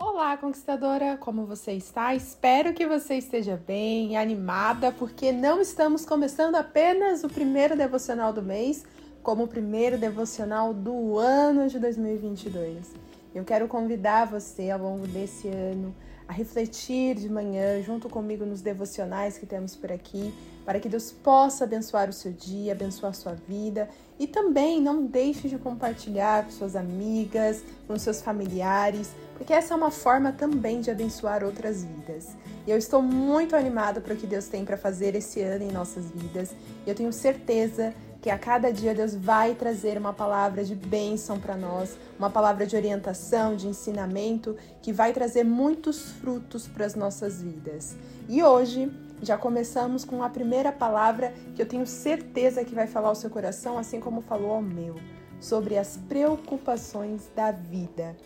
Olá, conquistadora, como você está? Espero que você esteja bem, animada, porque não estamos começando apenas o primeiro devocional do mês, como o primeiro devocional do ano de 2022. Eu quero convidar você ao longo desse ano a refletir de manhã junto comigo nos devocionais que temos por aqui, para que Deus possa abençoar o seu dia, abençoar a sua vida e também não deixe de compartilhar com suas amigas, com seus familiares, porque essa é uma forma também de abençoar outras vidas. E eu estou muito animada para o que Deus tem para fazer esse ano em nossas vidas. E eu tenho certeza que a cada dia Deus vai trazer uma palavra de bênção para nós, uma palavra de orientação, de ensinamento, que vai trazer muitos frutos para as nossas vidas. E hoje já começamos com a primeira palavra que eu tenho certeza que vai falar ao seu coração, assim como falou ao meu, sobre as preocupações da vida.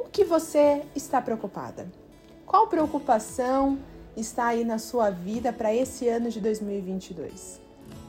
O que você está preocupada? Qual preocupação está aí na sua vida para esse ano de 2022?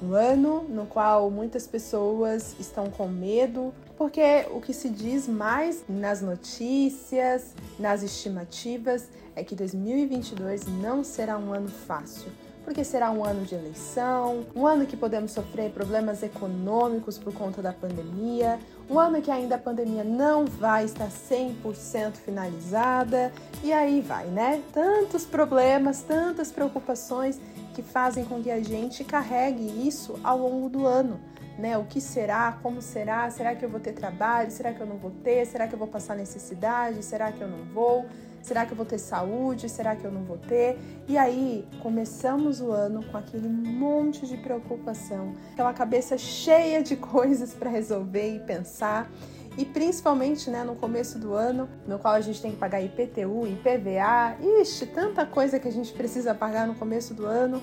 Um ano no qual muitas pessoas estão com medo, porque o que se diz mais nas notícias, nas estimativas, é que 2022 não será um ano fácil porque será um ano de eleição, um ano que podemos sofrer problemas econômicos por conta da pandemia, um ano que ainda a pandemia não vai estar 100% finalizada, e aí vai, né? Tantos problemas, tantas preocupações que fazem com que a gente carregue isso ao longo do ano. Né? O que será? Como será? Será que eu vou ter trabalho? Será que eu não vou ter? Será que eu vou passar necessidade? Será que eu não vou? Será que eu vou ter saúde? Será que eu não vou ter? E aí começamos o ano com aquele monte de preocupação, aquela cabeça cheia de coisas para resolver e pensar e principalmente né, no começo do ano, no qual a gente tem que pagar IPTU, IPVA, ixi, tanta coisa que a gente precisa pagar no começo do ano.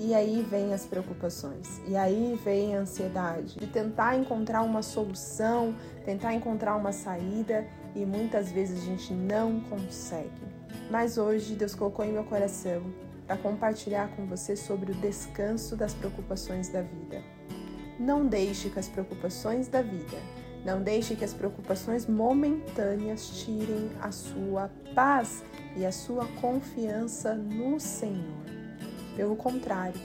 E aí vem as preocupações, e aí vem a ansiedade de tentar encontrar uma solução, tentar encontrar uma saída, e muitas vezes a gente não consegue. Mas hoje Deus colocou em meu coração para compartilhar com você sobre o descanso das preocupações da vida. Não deixe que as preocupações da vida não deixe que as preocupações momentâneas tirem a sua paz e a sua confiança no Senhor. Pelo contrário,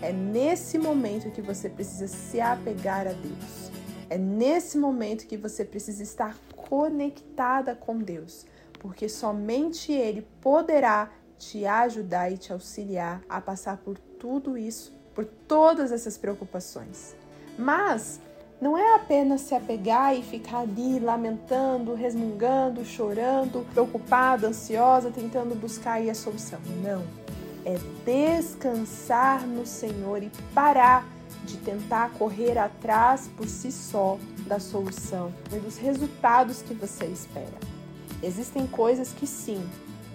é nesse momento que você precisa se apegar a Deus. É nesse momento que você precisa estar conectada com Deus, porque somente Ele poderá te ajudar e te auxiliar a passar por tudo isso, por todas essas preocupações. Mas não é apenas se apegar e ficar ali lamentando, resmungando, chorando, preocupada, ansiosa, tentando buscar aí a solução. Não. É descansar no Senhor e parar de tentar correr atrás por si só da solução e dos resultados que você espera. Existem coisas que sim,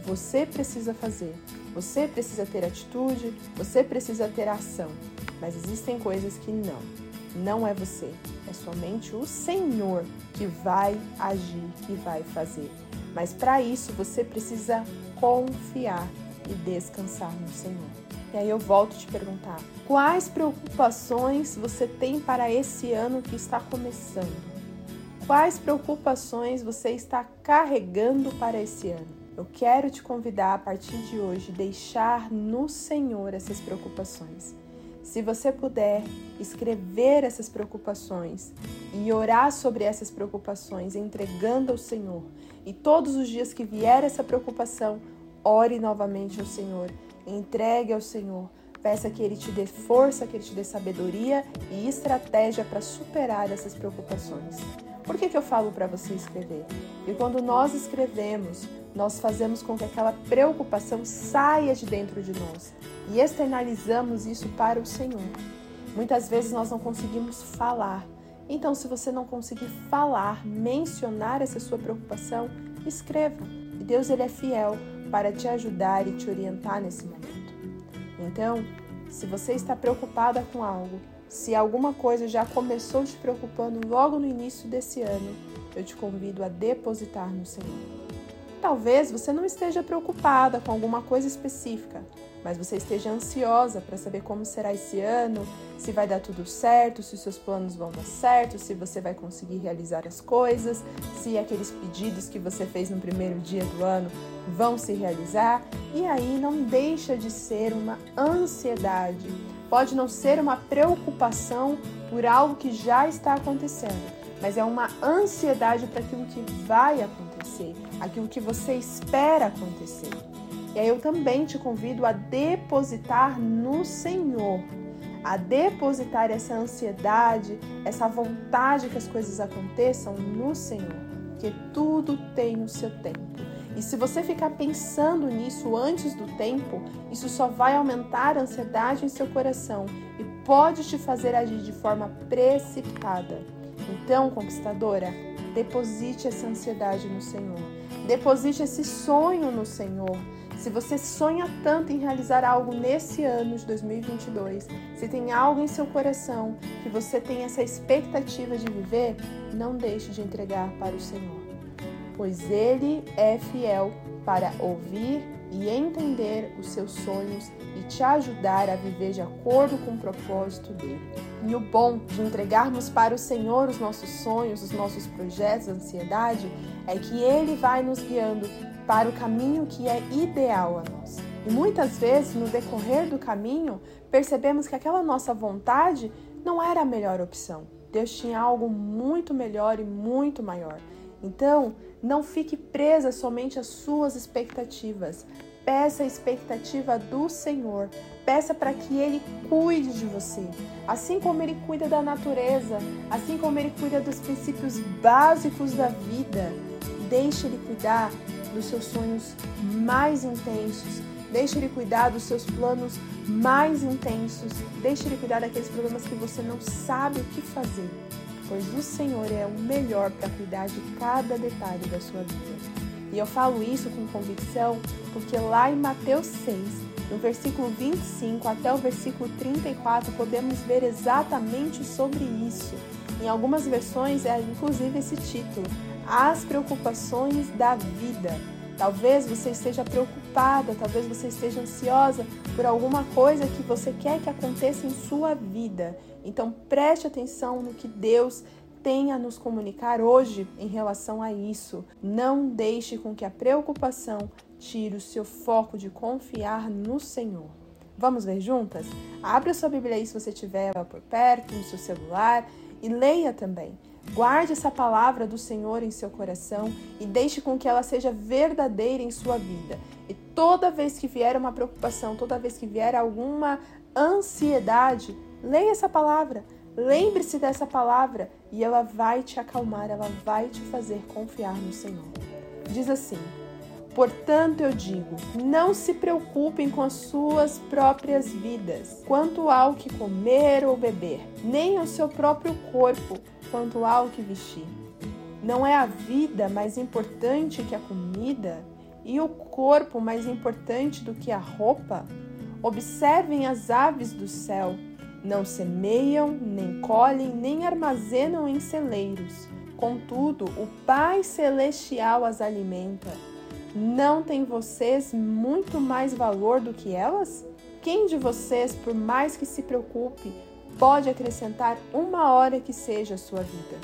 você precisa fazer. Você precisa ter atitude, você precisa ter ação, mas existem coisas que não. Não é você, é somente o Senhor que vai agir, que vai fazer. Mas para isso você precisa confiar e descansar no Senhor. E aí eu volto te perguntar: quais preocupações você tem para esse ano que está começando? Quais preocupações você está carregando para esse ano? Eu quero te convidar a partir de hoje deixar no Senhor essas preocupações. Se você puder escrever essas preocupações e orar sobre essas preocupações, entregando ao Senhor, e todos os dias que vier essa preocupação, ore novamente ao Senhor, entregue ao Senhor, peça que Ele te dê força, que Ele te dê sabedoria e estratégia para superar essas preocupações. Por que, que eu falo para você escrever? Porque quando nós escrevemos, nós fazemos com que aquela preocupação saia de dentro de nós e externalizamos isso para o Senhor. Muitas vezes nós não conseguimos falar. Então, se você não conseguir falar, mencionar essa sua preocupação, escreva. E Deus ele é fiel para te ajudar e te orientar nesse momento. Então, se você está preocupada com algo, se alguma coisa já começou te preocupando logo no início desse ano, eu te convido a depositar no Senhor. Talvez você não esteja preocupada com alguma coisa específica, mas você esteja ansiosa para saber como será esse ano, se vai dar tudo certo, se os seus planos vão dar certo, se você vai conseguir realizar as coisas, se aqueles pedidos que você fez no primeiro dia do ano vão se realizar. E aí não deixa de ser uma ansiedade. Pode não ser uma preocupação por algo que já está acontecendo, mas é uma ansiedade para aquilo que vai acontecer, aquilo que você espera acontecer. E aí eu também te convido a depositar no Senhor, a depositar essa ansiedade, essa vontade que as coisas aconteçam no Senhor, porque tudo tem o seu tempo. E se você ficar pensando nisso antes do tempo, isso só vai aumentar a ansiedade em seu coração e pode te fazer agir de forma precipitada. Então, conquistadora, deposite essa ansiedade no Senhor. Deposite esse sonho no Senhor. Se você sonha tanto em realizar algo nesse ano de 2022, se tem algo em seu coração que você tem essa expectativa de viver, não deixe de entregar para o Senhor, pois Ele é fiel para ouvir e entender os seus sonhos e te ajudar a viver de acordo com o propósito dele. E o bom de entregarmos para o Senhor os nossos sonhos, os nossos projetos, a ansiedade, é que Ele vai nos guiando para o caminho que é ideal a nós. E muitas vezes, no decorrer do caminho, percebemos que aquela nossa vontade não era a melhor opção. Deus tinha algo muito melhor e muito maior. Então, não fique presa somente às suas expectativas. Peça a expectativa do Senhor. Peça para que Ele cuide de você. Assim como Ele cuida da natureza, assim como Ele cuida dos princípios básicos da vida, deixe Ele cuidar dos seus sonhos mais intensos. Deixe Ele cuidar dos seus planos mais intensos. Deixe Ele cuidar daqueles problemas que você não sabe o que fazer. Pois o Senhor é o melhor para cuidar de cada detalhe da sua vida. E eu falo isso com convicção porque lá em Mateus 6, no versículo 25 até o versículo 34, podemos ver exatamente sobre isso. Em algumas versões é inclusive esse título: As preocupações da vida. Talvez você esteja preocupada, talvez você esteja ansiosa por alguma coisa que você quer que aconteça em sua vida. Então preste atenção no que Deus tem a nos comunicar hoje em relação a isso. Não deixe com que a preocupação tire o seu foco de confiar no Senhor. Vamos ver juntas? Abra sua Bíblia aí se você tiver por perto, no seu celular, e leia também. Guarde essa palavra do Senhor em seu coração e deixe com que ela seja verdadeira em sua vida. E toda vez que vier uma preocupação, toda vez que vier alguma ansiedade, leia essa palavra. Lembre-se dessa palavra e ela vai te acalmar, ela vai te fazer confiar no Senhor. Diz assim: Portanto, eu digo: não se preocupem com as suas próprias vidas, quanto ao que comer ou beber, nem o seu próprio corpo, quanto ao que vestir. Não é a vida mais importante que a comida e o corpo mais importante do que a roupa? Observem as aves do céu não semeiam, nem colhem, nem armazenam em celeiros. Contudo, o Pai Celestial as alimenta. Não tem vocês muito mais valor do que elas? Quem de vocês, por mais que se preocupe, pode acrescentar uma hora que seja a sua vida?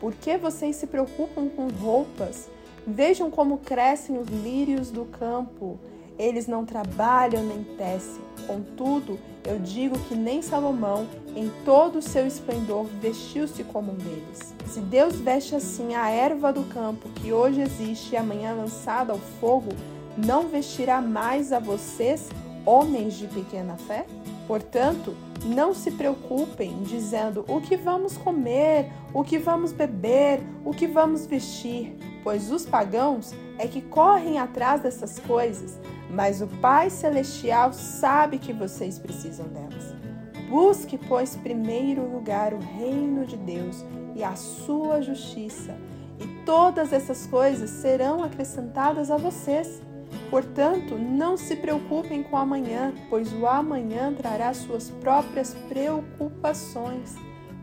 Por que vocês se preocupam com roupas? Vejam como crescem os lírios do campo. Eles não trabalham nem tecem. Contudo, eu digo que nem Salomão, em todo o seu esplendor, vestiu-se como um deles. Se Deus veste assim a erva do campo, que hoje existe e amanhã lançada ao fogo, não vestirá mais a vocês, homens de pequena fé? Portanto, não se preocupem dizendo o que vamos comer, o que vamos beber, o que vamos vestir, pois os pagãos é que correm atrás dessas coisas mas o Pai Celestial sabe que vocês precisam delas. Busque, pois, primeiro lugar o reino de Deus e a sua justiça, e todas essas coisas serão acrescentadas a vocês. Portanto, não se preocupem com amanhã, pois o amanhã trará suas próprias preocupações.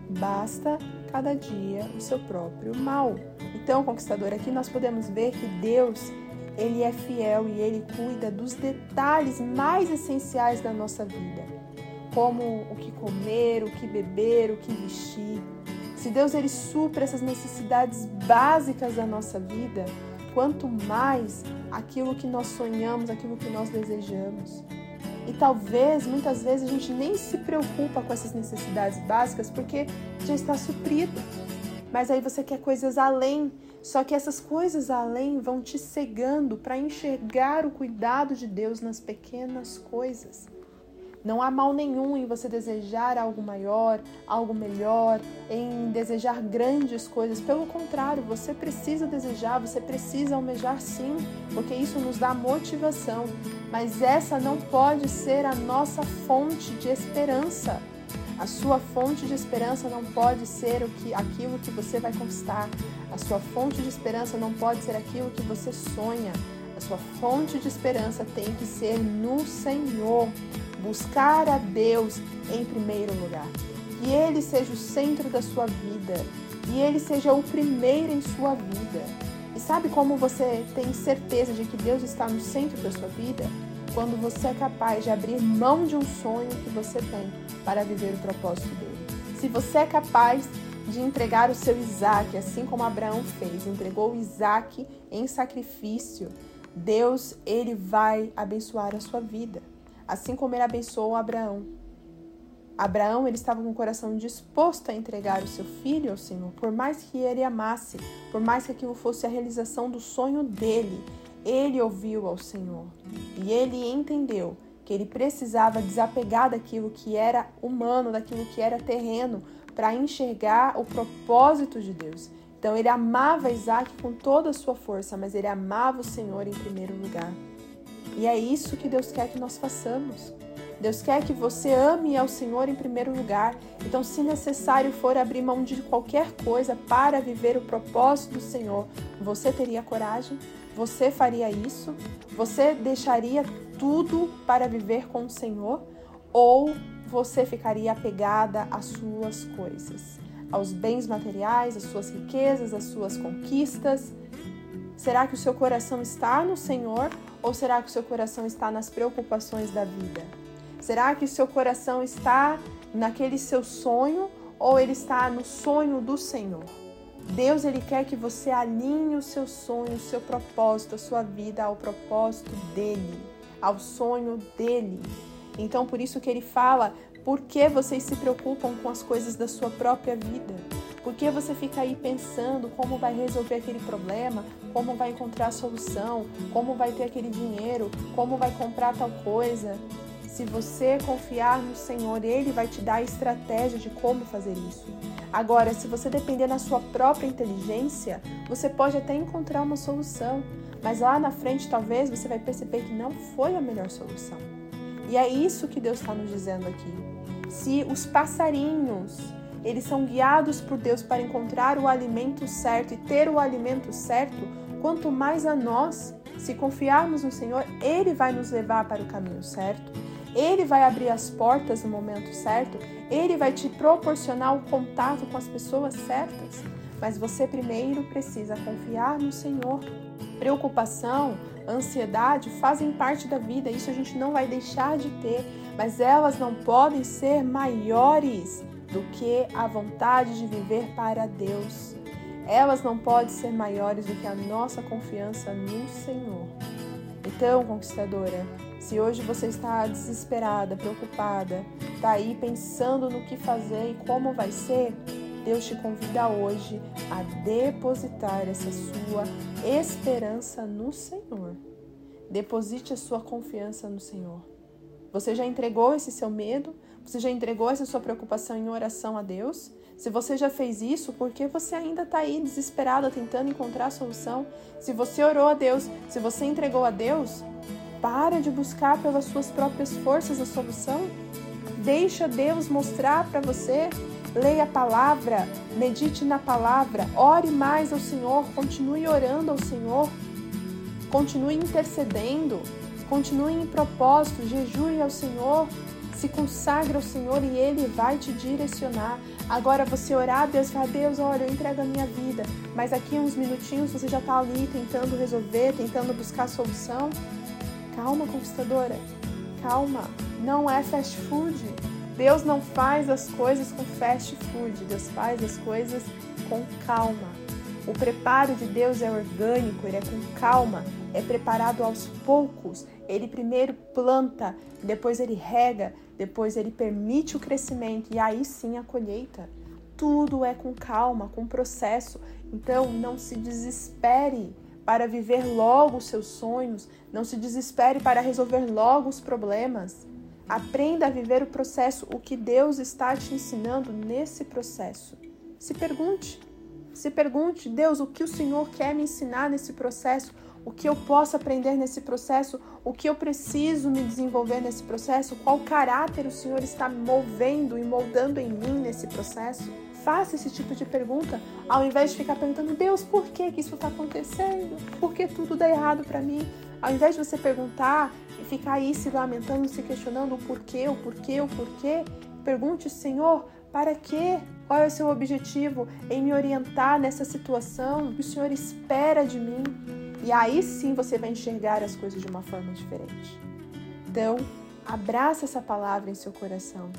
Basta cada dia o seu próprio mal. Então, conquistador, aqui nós podemos ver que Deus Ele é fiel e ele cuida dos detalhes mais essenciais da nossa vida, como o que comer, o que beber, o que vestir. Se Deus ele supra essas necessidades básicas da nossa vida, quanto mais aquilo que nós sonhamos, aquilo que nós desejamos. E talvez, muitas vezes, a gente nem se preocupa com essas necessidades básicas porque já está suprido. Mas aí você quer coisas além, só que essas coisas além vão te cegando para enxergar o cuidado de Deus nas pequenas coisas. Não há mal nenhum em você desejar algo maior, algo melhor, em desejar grandes coisas. Pelo contrário, você precisa desejar, você precisa almejar sim, porque isso nos dá motivação. Mas essa não pode ser a nossa fonte de esperança. A sua fonte de esperança não pode ser o que, aquilo que você vai conquistar. A sua fonte de esperança não pode ser aquilo que você sonha. A sua fonte de esperança tem que ser no Senhor buscar a Deus em primeiro lugar. Que Ele seja o centro da sua vida, que Ele seja o primeiro em sua vida. E sabe como você tem certeza de que Deus está no centro da sua vida? Quando você é capaz de abrir mão de um sonho que você tem para viver o propósito dele. Se você é capaz de entregar o seu Isaac, assim como Abraão fez, entregou Isaac em sacrifício, Deus ele vai abençoar a sua vida assim como ele abençoou Abraão. Abraão ele estava com o coração disposto a entregar o seu filho ao Senhor, por mais que ele amasse, por mais que aquilo fosse a realização do sonho dele, ele ouviu ao Senhor e ele entendeu que ele precisava desapegar daquilo que era humano, daquilo que era terreno, para enxergar o propósito de Deus. Então ele amava Isaac com toda a sua força, mas ele amava o Senhor em primeiro lugar. E é isso que Deus quer que nós façamos. Deus quer que você ame ao Senhor em primeiro lugar. Então, se necessário for abrir mão de qualquer coisa para viver o propósito do Senhor, você teria coragem? Você faria isso? Você deixaria tudo para viver com o Senhor? Ou você ficaria apegada às suas coisas, aos bens materiais, às suas riquezas, às suas conquistas? Será que o seu coração está no Senhor ou será que o seu coração está nas preocupações da vida? Será que o seu coração está naquele seu sonho ou ele está no sonho do Senhor? Deus ele quer que você alinhe o seu sonho, o seu propósito, a sua vida ao propósito dele, ao sonho dele. Então por isso que ele fala: por que vocês se preocupam com as coisas da sua própria vida? Por que você fica aí pensando como vai resolver aquele problema, como vai encontrar a solução, como vai ter aquele dinheiro, como vai comprar tal coisa? Se você confiar no Senhor, Ele vai te dar a estratégia de como fazer isso. Agora, se você depender da sua própria inteligência, você pode até encontrar uma solução, mas lá na frente talvez você vai perceber que não foi a melhor solução. E é isso que Deus está nos dizendo aqui. Se os passarinhos eles são guiados por Deus para encontrar o alimento certo e ter o alimento certo, quanto mais a nós, se confiarmos no Senhor, Ele vai nos levar para o caminho certo, Ele vai abrir as portas no momento certo, Ele vai te proporcionar o contato com as pessoas certas. Mas você primeiro precisa confiar no Senhor. Preocupação, ansiedade fazem parte da vida, isso a gente não vai deixar de ter, mas elas não podem ser maiores do que a vontade de viver para Deus. Elas não podem ser maiores do que a nossa confiança no Senhor. Então, conquistadora, se hoje você está desesperada, preocupada, está aí pensando no que fazer e como vai ser, Deus te convida hoje a depositar essa sua esperança no Senhor. Deposite a sua confiança no Senhor. Você já entregou esse seu medo? Você já entregou essa sua preocupação em oração a Deus? Se você já fez isso, por que você ainda está aí desesperada tentando encontrar a solução? Se você orou a Deus, se você entregou a Deus, para de buscar pelas suas próprias forças a solução. Deixa Deus mostrar para você. Leia a palavra, medite na palavra, ore mais ao Senhor, continue orando ao Senhor, continue intercedendo, continue em propósito, jejue ao Senhor, Se consagra ao Senhor e Ele vai te direcionar. Agora você orar a Deus falar, Deus, olha, eu entrego a minha vida. Mas aqui uns minutinhos você já está ali tentando resolver, tentando buscar a solução. Calma, conquistadora. Calma. Não é fast food. Deus não faz as coisas com fast food. Deus faz as coisas com calma. O preparo de Deus é orgânico, ele é com calma, é preparado aos poucos. Ele primeiro planta, depois ele rega, depois ele permite o crescimento e aí sim a colheita. Tudo é com calma, com processo. Então não se desespere para viver logo os seus sonhos, não se desespere para resolver logo os problemas. Aprenda a viver o processo, o que Deus está te ensinando nesse processo. Se pergunte, se pergunte, Deus, o que o Senhor quer me ensinar nesse processo? O que eu posso aprender nesse processo? O que eu preciso me desenvolver nesse processo? Qual caráter o Senhor está movendo e moldando em mim nesse processo? Faça esse tipo de pergunta ao invés de ficar perguntando, Deus, por que, que isso está acontecendo? Por que tudo dá errado para mim? Ao invés de você perguntar e ficar aí se lamentando, se questionando o porquê, o porquê, o porquê, pergunte, Senhor, para quê? Qual é o seu objetivo em me orientar nessa situação? O que o Senhor espera de mim? E aí sim você vai enxergar as coisas de uma forma diferente. Então, abraça essa palavra em seu coração.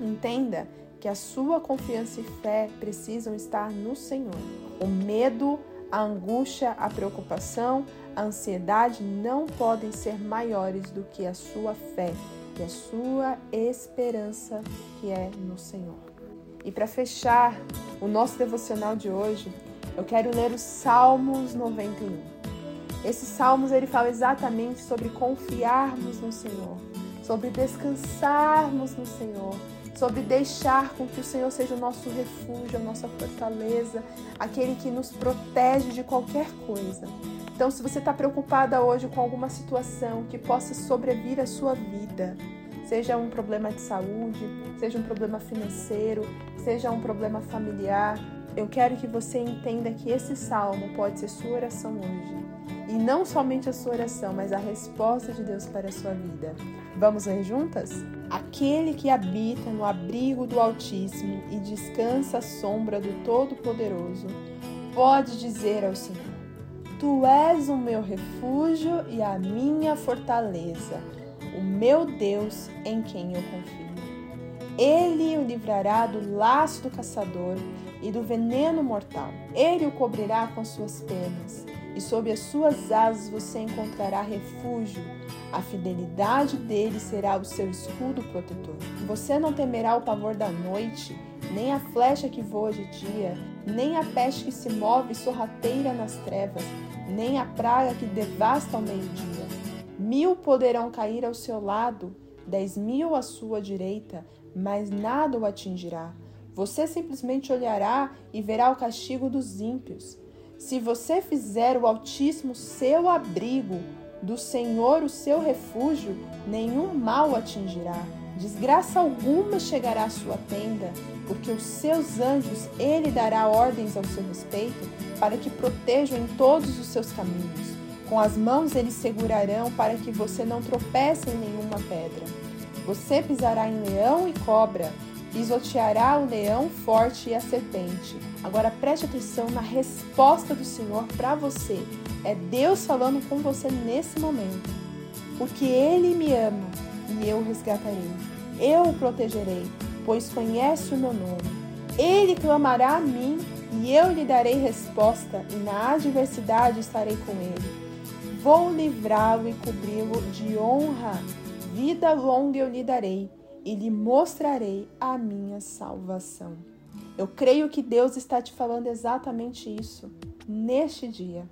Entenda que a sua confiança e fé precisam estar no Senhor. O medo, a angústia, a preocupação, a ansiedade não podem ser maiores do que a sua fé e a sua esperança que é no Senhor. E para fechar o nosso devocional de hoje, eu quero ler os Salmos 91. Esses salmos ele fala exatamente sobre confiarmos no Senhor, sobre descansarmos no Senhor, sobre deixar com que o Senhor seja o nosso refúgio, a nossa fortaleza, aquele que nos protege de qualquer coisa. Então, se você está preocupada hoje com alguma situação que possa sobrevir à sua vida, seja um problema de saúde, seja um problema financeiro, seja um problema familiar, eu quero que você entenda que esse salmo pode ser sua oração hoje. E não somente a sua oração, mas a resposta de Deus para a sua vida. Vamos ler juntas? Aquele que habita no abrigo do Altíssimo e descansa à sombra do Todo-Poderoso, pode dizer ao Senhor: Tu és o meu refúgio e a minha fortaleza, o meu Deus em quem eu confio. Ele o livrará do laço do caçador e do veneno mortal. Ele o cobrirá com suas penas, e sob as suas asas você encontrará refúgio. A fidelidade dele será o seu escudo protetor. Você não temerá o pavor da noite, nem a flecha que voa de dia, nem a peste que se move sorrateira nas trevas, nem a praga que devasta ao meio-dia. Mil poderão cair ao seu lado, dez mil à sua direita, mas nada o atingirá. Você simplesmente olhará e verá o castigo dos ímpios. Se você fizer o Altíssimo seu abrigo, do Senhor o seu refúgio, nenhum mal atingirá. Desgraça alguma chegará à sua tenda, porque os seus anjos ele dará ordens ao seu respeito, para que protejam em todos os seus caminhos. Com as mãos eles segurarão para que você não tropece em nenhuma pedra. Você pisará em leão e cobra, pisoteará o leão forte e a serpente. Agora preste atenção na resposta do Senhor para você. É Deus falando com você nesse momento. Porque Ele me ama e eu o resgatarei. Eu o protegerei, pois conhece o meu nome. Ele clamará a mim e eu lhe darei resposta, e na adversidade estarei com ele. Vou livrá-lo e cobri-lo de honra. Vida longa eu lhe darei e lhe mostrarei a minha salvação. Eu creio que Deus está te falando exatamente isso neste dia.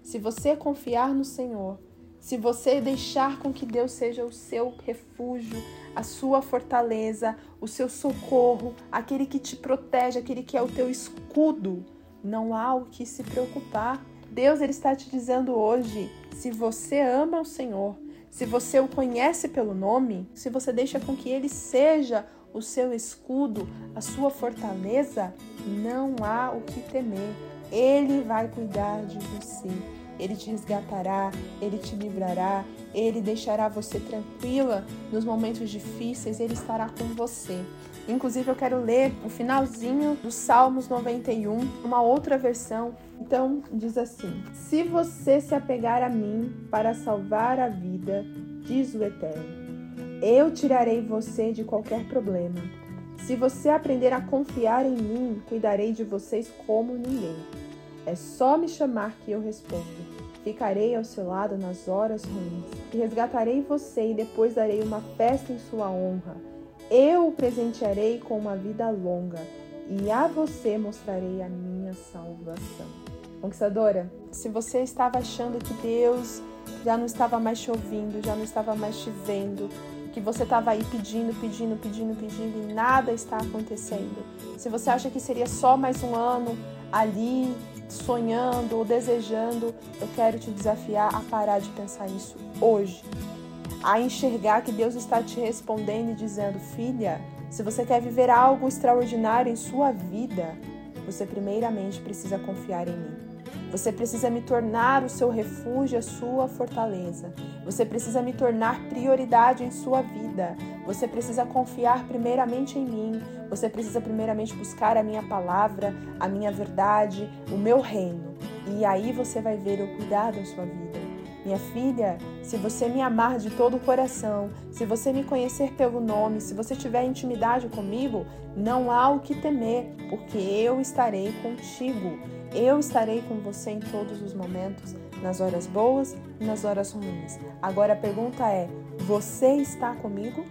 Se você confiar no Senhor, se você deixar com que Deus seja o seu refúgio, a sua fortaleza, o seu socorro, aquele que te protege, aquele que é o teu escudo, não há o que se preocupar. Deus ele está te dizendo hoje, se você ama o Senhor, se você o conhece pelo nome, se você deixa com que ele seja o seu escudo, a sua fortaleza, não há o que temer. Ele vai cuidar de você. Ele te resgatará, ele te livrará, ele deixará você tranquila nos momentos difíceis, ele estará com você. Inclusive, eu quero ler o finalzinho do Salmos 91, uma outra versão. Então, diz assim: Se você se apegar a mim para salvar a vida, diz o Eterno, eu tirarei você de qualquer problema. Se você aprender a confiar em mim, cuidarei de vocês como ninguém. É só me chamar que eu respondo. Ficarei ao seu lado nas horas ruins e resgatarei você e depois darei uma festa em sua honra. Eu o presentearei com uma vida longa e a você mostrarei a minha salvação. Conquistadora, se você estava achando que Deus já não estava mais te ouvindo, já não estava mais te vendo, que você estava aí pedindo, pedindo, pedindo, pedindo e nada está acontecendo. Se você acha que seria só mais um ano ali sonhando ou desejando, eu quero te desafiar a parar de pensar isso hoje a enxergar que Deus está te respondendo e dizendo: Filha, se você quer viver algo extraordinário em sua vida, você primeiramente precisa confiar em mim. Você precisa me tornar o seu refúgio, a sua fortaleza. Você precisa me tornar prioridade em sua vida. Você precisa confiar primeiramente em mim. Você precisa primeiramente buscar a minha palavra, a minha verdade, o meu reino. E aí você vai ver o cuidado da sua vida. Minha filha, se você me amar de todo o coração, se você me conhecer pelo nome, se você tiver intimidade comigo, não há o que temer, porque eu estarei contigo. Eu estarei com você em todos os momentos, nas horas boas e nas horas ruins. Agora a pergunta é: você está comigo?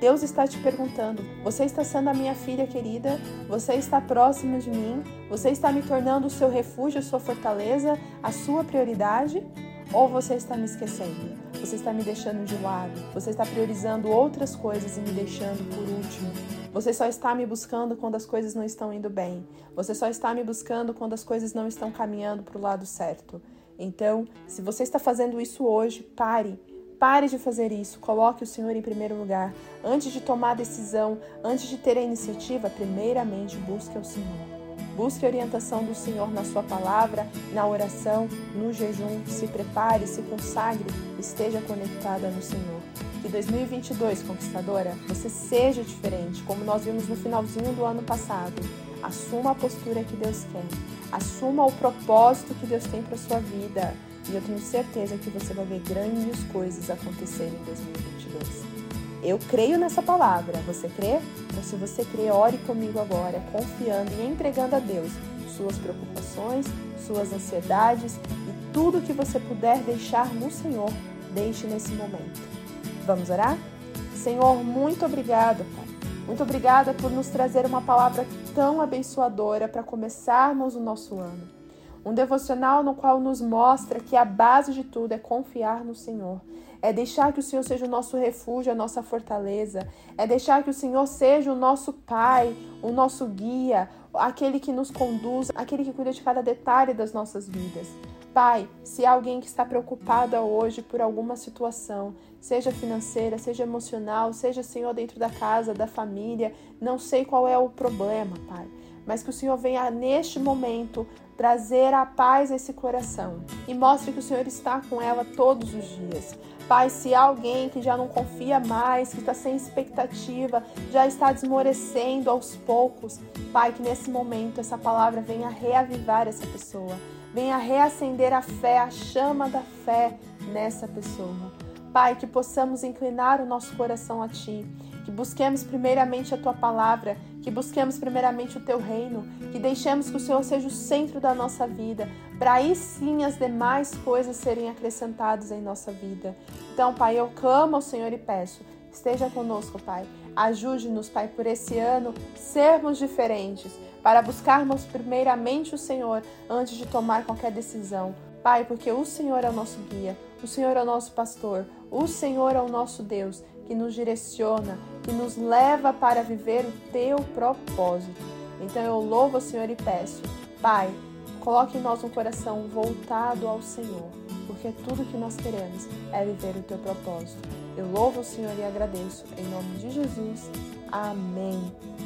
Deus está te perguntando: você está sendo a minha filha querida? Você está próxima de mim? Você está me tornando o seu refúgio, a sua fortaleza, a sua prioridade? Ou você está me esquecendo? Você está me deixando de lado? Você está priorizando outras coisas e me deixando por último? Você só está me buscando quando as coisas não estão indo bem. Você só está me buscando quando as coisas não estão caminhando para o lado certo. Então, se você está fazendo isso hoje, pare. Pare de fazer isso. Coloque o Senhor em primeiro lugar. Antes de tomar a decisão, antes de ter a iniciativa, primeiramente busque o Senhor. Busque a orientação do Senhor na sua palavra, na oração, no jejum. Se prepare, se consagre, esteja conectada no Senhor. Que 2022, conquistadora, você seja diferente, como nós vimos no finalzinho do ano passado. Assuma a postura que Deus quer. Assuma o propósito que Deus tem para sua vida. E eu tenho certeza que você vai ver grandes coisas acontecerem em 2022. Eu creio nessa palavra. Você crê? Então, se você crê, ore comigo agora, confiando e entregando a Deus suas preocupações, suas ansiedades e tudo que você puder deixar no Senhor, deixe nesse momento. Vamos orar? Senhor, muito obrigada, Pai. Muito obrigada por nos trazer uma palavra tão abençoadora para começarmos o nosso ano. Um devocional no qual nos mostra que a base de tudo é confiar no Senhor é deixar que o Senhor seja o nosso refúgio, a nossa fortaleza, é deixar que o Senhor seja o nosso Pai, o nosso guia, aquele que nos conduz, aquele que cuida de cada detalhe das nossas vidas. Pai, se há alguém que está preocupada hoje por alguma situação, seja financeira, seja emocional, seja, Senhor, dentro da casa, da família, não sei qual é o problema, Pai, mas que o Senhor venha neste momento trazer a paz a esse coração e mostre que o Senhor está com ela todos os dias. Pai, se há alguém que já não confia mais, que está sem expectativa, já está desmorecendo aos poucos, Pai, que nesse momento essa palavra venha reavivar essa pessoa, venha reacender a fé, a chama da fé nessa pessoa. Pai, que possamos inclinar o nosso coração a Ti, que busquemos primeiramente a Tua palavra, que busquemos primeiramente o Teu reino, que deixemos que o Senhor seja o centro da nossa vida, para aí sim as demais coisas serem acrescentadas em nossa vida. Então, Pai, eu clamo ao Senhor e peço, esteja conosco, Pai. Ajude-nos, Pai, por esse ano sermos diferentes, para buscarmos primeiramente o Senhor antes de tomar qualquer decisão. Pai, porque o Senhor é o nosso guia, o Senhor é o nosso pastor, o Senhor é o nosso Deus que nos direciona, que nos leva para viver o teu propósito. Então eu louvo o Senhor e peço, Pai, coloque em nós um coração voltado ao Senhor, porque tudo que nós queremos é viver o teu propósito. Eu louvo o Senhor e agradeço. Em nome de Jesus. Amém.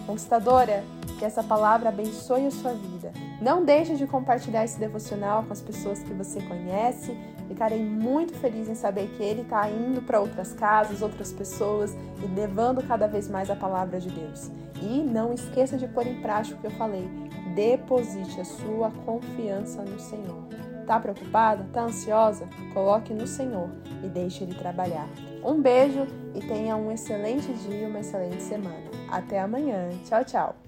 Conquistadora, que essa palavra abençoe a sua vida Não deixe de compartilhar esse devocional com as pessoas que você conhece. Ficarei muito feliz em saber que ele está indo para outras casas, outras pessoas e levando cada vez mais a palavra de Deus. E não esqueça de pôr em prática o que eu falei. Deposite a sua confiança no Senhor. Tá preocupada? Tá ansiosa? Coloque no Senhor e deixe Ele trabalhar. Um beijo e tenha um excelente dia, uma excelente semana. Até amanhã. Tchau, tchau.